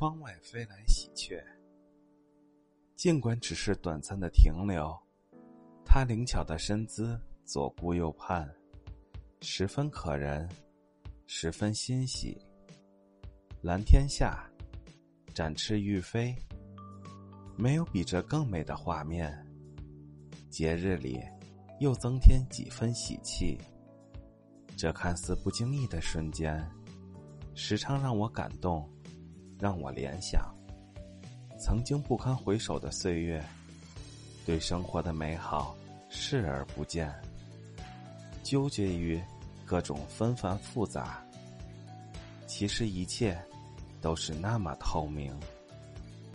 窗外飞来喜鹊，尽管只是短暂的停留，它灵巧的身姿左顾右盼，十分可人，十分欣喜。蓝天下，展翅欲飞，没有比这更美的画面。节日里，又增添几分喜气。这看似不经意的瞬间，时常让我感动。让我联想，曾经不堪回首的岁月，对生活的美好视而不见，纠结于各种纷繁复杂，其实一切都是那么透明。